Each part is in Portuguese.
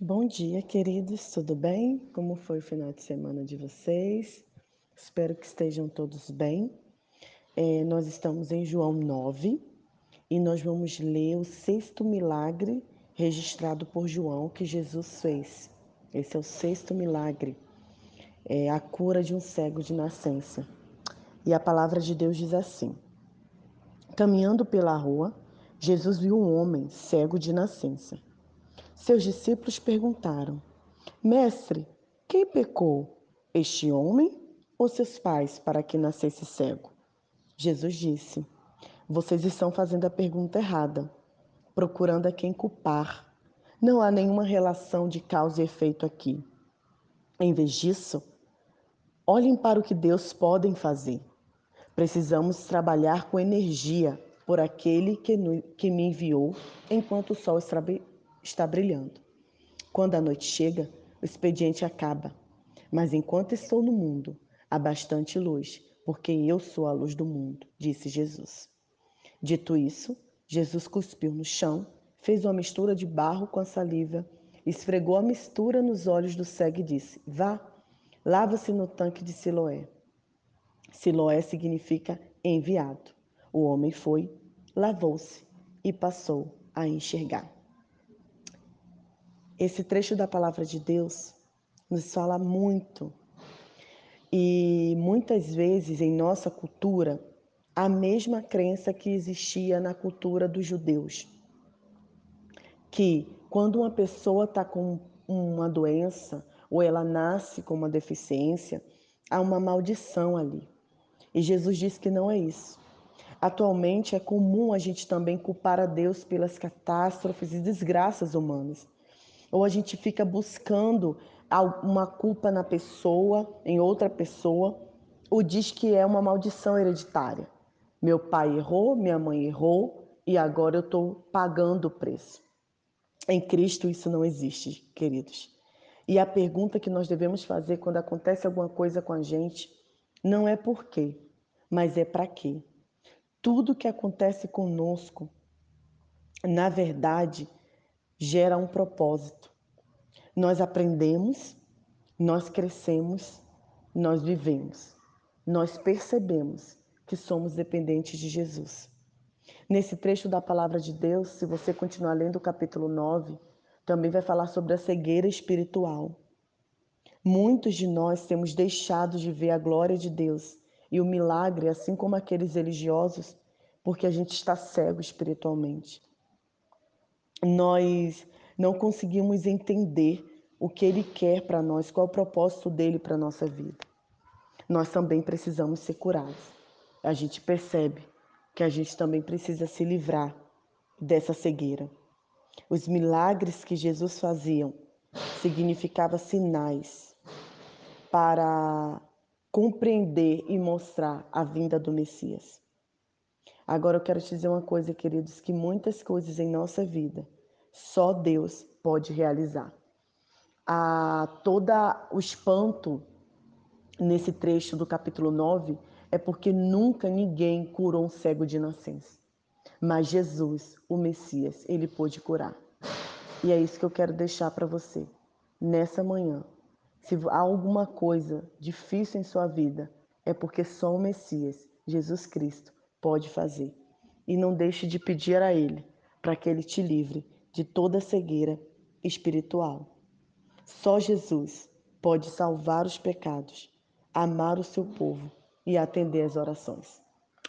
Bom dia, queridos, tudo bem? Como foi o final de semana de vocês? Espero que estejam todos bem. É, nós estamos em João 9 e nós vamos ler o sexto milagre registrado por João que Jesus fez. Esse é o sexto milagre, é a cura de um cego de nascença. E a palavra de Deus diz assim: Caminhando pela rua, Jesus viu um homem cego de nascença. Seus discípulos perguntaram: Mestre, quem pecou, este homem ou seus pais, para que nascesse cego? Jesus disse: Vocês estão fazendo a pergunta errada, procurando a quem culpar. Não há nenhuma relação de causa e efeito aqui. Em vez disso, olhem para o que Deus pode fazer. Precisamos trabalhar com energia por aquele que, me enviou enquanto o sol está brilhando. Quando a noite chega, o expediente acaba. Mas enquanto estou no mundo, há bastante luz, porque eu sou a luz do mundo, disse Jesus. Dito isso, Jesus cuspiu no chão, fez uma mistura de barro com a saliva, esfregou a mistura nos olhos do cego e disse: Vá, lava-se no tanque de Siloé. Siloé significa enviado. O homem foi, lavou-se e passou a enxergar. Esse trecho da palavra de Deus nos fala muito. E muitas vezes em nossa cultura, a mesma crença que existia na cultura dos judeus. Que quando uma pessoa está com uma doença ou ela nasce com uma deficiência, há uma maldição ali. E Jesus diz que não é isso. Atualmente é comum a gente também culpar a Deus pelas catástrofes e desgraças humanas ou a gente fica buscando uma culpa na pessoa, em outra pessoa, ou diz que é uma maldição hereditária. Meu pai errou, minha mãe errou e agora eu estou pagando o preço. Em Cristo isso não existe, queridos. E a pergunta que nós devemos fazer quando acontece alguma coisa com a gente não é por quê, mas é para quê. Tudo que acontece conosco, na verdade, gera um propósito. Nós aprendemos, nós crescemos, nós vivemos. Nós percebemos que somos dependentes de Jesus. Nesse trecho da palavra de Deus, se você continuar lendo o capítulo 9, também vai falar sobre a cegueira espiritual. Muitos de nós temos deixado de ver a glória de Deus e o milagre, assim como aqueles religiosos, porque a gente está cego espiritualmente nós não conseguimos entender o que Ele quer para nós, qual é o propósito dele para a nossa vida. Nós também precisamos ser curados. A gente percebe que a gente também precisa se livrar dessa cegueira. Os milagres que Jesus fazia significavam sinais para compreender e mostrar a vinda do Messias. Agora eu quero te dizer uma coisa, queridos, que muitas coisas em nossa vida só Deus pode realizar. A todo o espanto nesse trecho do capítulo 9 é porque nunca ninguém curou um cego de nascença. Mas Jesus, o Messias, ele pôde curar. E é isso que eu quero deixar para você nessa manhã. Se há alguma coisa difícil em sua vida, é porque só o Messias, Jesus Cristo, pode fazer. E não deixe de pedir a Ele para que Ele te livre de toda cegueira espiritual. Só Jesus pode salvar os pecados, amar o seu povo e atender as orações.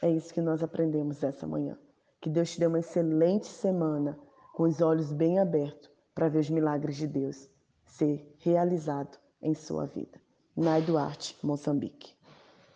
É isso que nós aprendemos essa manhã. Que Deus te dê uma excelente semana com os olhos bem abertos para ver os milagres de Deus ser realizado em sua vida. Nai Duarte, Moçambique.